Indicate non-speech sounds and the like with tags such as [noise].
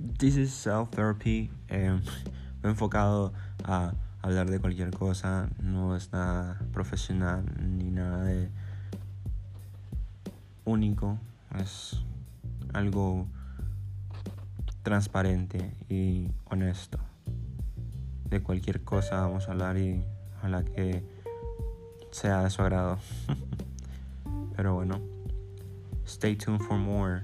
This is Self Therapy. Eh, me he enfocado a hablar de cualquier cosa. No es nada profesional ni nada de único. Es algo transparente y honesto. De cualquier cosa vamos a hablar y ojalá que sea de su agrado. [laughs] Pero bueno, stay tuned for more.